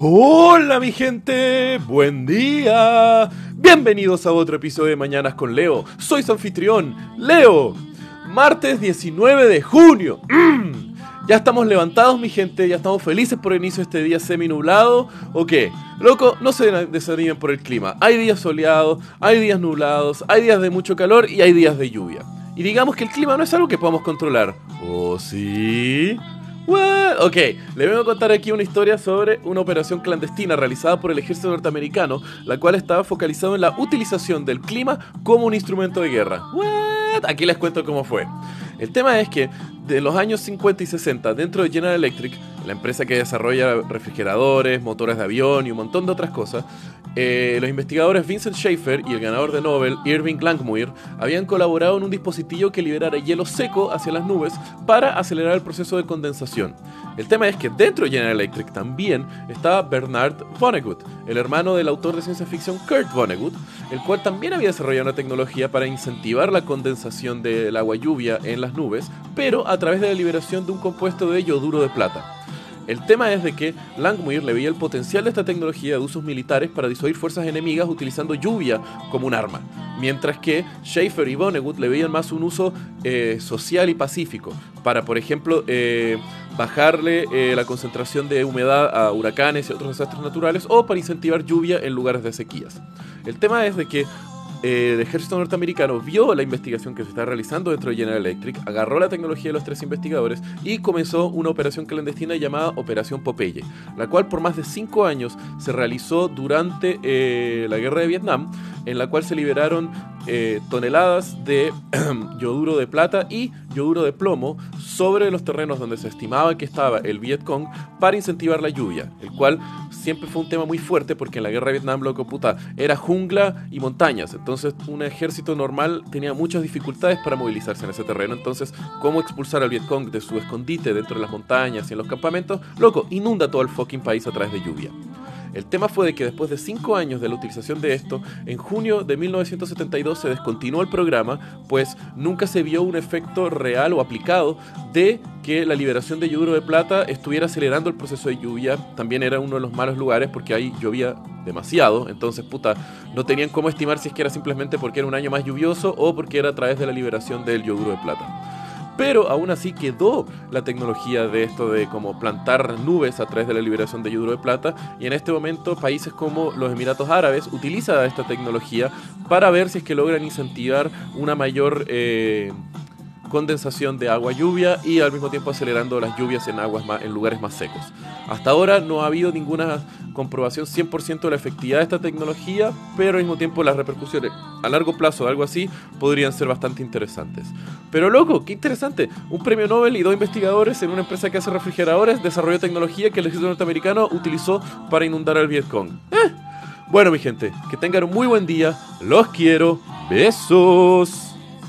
Hola mi gente, buen día. Bienvenidos a otro episodio de Mañanas con Leo. Soy su anfitrión, Leo. Martes 19 de junio. Mm. Ya estamos levantados mi gente, ya estamos felices por el inicio de este día semi nublado. ¿O qué? Loco, no se desanimen por el clima. Hay días soleados, hay días nublados, hay días de mucho calor y hay días de lluvia. Y digamos que el clima no es algo que podamos controlar. ¿O sí? Ok, le vengo a contar aquí una historia sobre una operación clandestina realizada por el ejército norteamericano, la cual estaba focalizada en la utilización del clima como un instrumento de guerra. What? Aquí les cuento cómo fue. El tema es que de los años 50 y 60, dentro de General Electric, la empresa que desarrolla refrigeradores, motores de avión y un montón de otras cosas, eh, los investigadores Vincent Schaefer y el ganador de Nobel, Irving Langmuir, habían colaborado en un dispositivo que liberara hielo seco hacia las nubes para acelerar el proceso de condensación. El tema es que dentro de General Electric también estaba Bernard Vonnegut, el hermano del autor de ciencia ficción Kurt Vonnegut, el cual también había desarrollado una tecnología para incentivar la condensación del agua lluvia en las nubes, pero a través de la liberación de un compuesto de yoduro de plata. El tema es de que Langmuir le veía el potencial de esta tecnología de usos militares para disuadir fuerzas enemigas utilizando lluvia como un arma, mientras que Schaefer y Vonnegut le veían más un uso eh, social y pacífico, para por ejemplo eh, bajarle eh, la concentración de humedad a huracanes y otros desastres naturales o para incentivar lluvia en lugares de sequías. El tema es de que eh, el ejército norteamericano vio la investigación que se está realizando dentro de General Electric, agarró la tecnología de los tres investigadores y comenzó una operación clandestina llamada Operación Popeye, la cual por más de cinco años se realizó durante eh, la guerra de Vietnam, en la cual se liberaron eh, toneladas de yoduro de plata y yoduro de plomo sobre los terrenos donde se estimaba que estaba el Vietcong para incentivar la lluvia, el cual siempre fue un tema muy fuerte porque en la guerra de Vietnam, loco puta, era jungla y montañas. Entonces, un ejército normal tenía muchas dificultades para movilizarse en ese terreno. Entonces, ¿cómo expulsar al Vietcong de su escondite dentro de las montañas y en los campamentos? Loco, inunda todo el fucking país a través de lluvia. El tema fue de que después de cinco años de la utilización de esto, en junio de 1972 se descontinuó el programa, pues nunca se vio un efecto real o aplicado de que la liberación de yoduro de plata estuviera acelerando el proceso de lluvia. También era uno de los malos lugares porque ahí llovía demasiado, entonces puta, no tenían cómo estimar si es que era simplemente porque era un año más lluvioso o porque era a través de la liberación del yoduro de plata pero aún así quedó la tecnología de esto de como plantar nubes a través de la liberación de yoduro de plata. Y en este momento países como los Emiratos Árabes utilizan esta tecnología para ver si es que logran incentivar una mayor eh, condensación de agua lluvia y al mismo tiempo acelerando las lluvias en aguas en lugares más secos. Hasta ahora no ha habido ninguna comprobación 100% de la efectividad de esta tecnología, pero al mismo tiempo las repercusiones a largo plazo de algo así podrían ser bastante interesantes. Pero loco, qué interesante, un premio Nobel y dos investigadores en una empresa que hace refrigeradores desarrolló tecnología que el ejército norteamericano utilizó para inundar al Vietcong. Eh. Bueno mi gente, que tengan un muy buen día, los quiero, besos.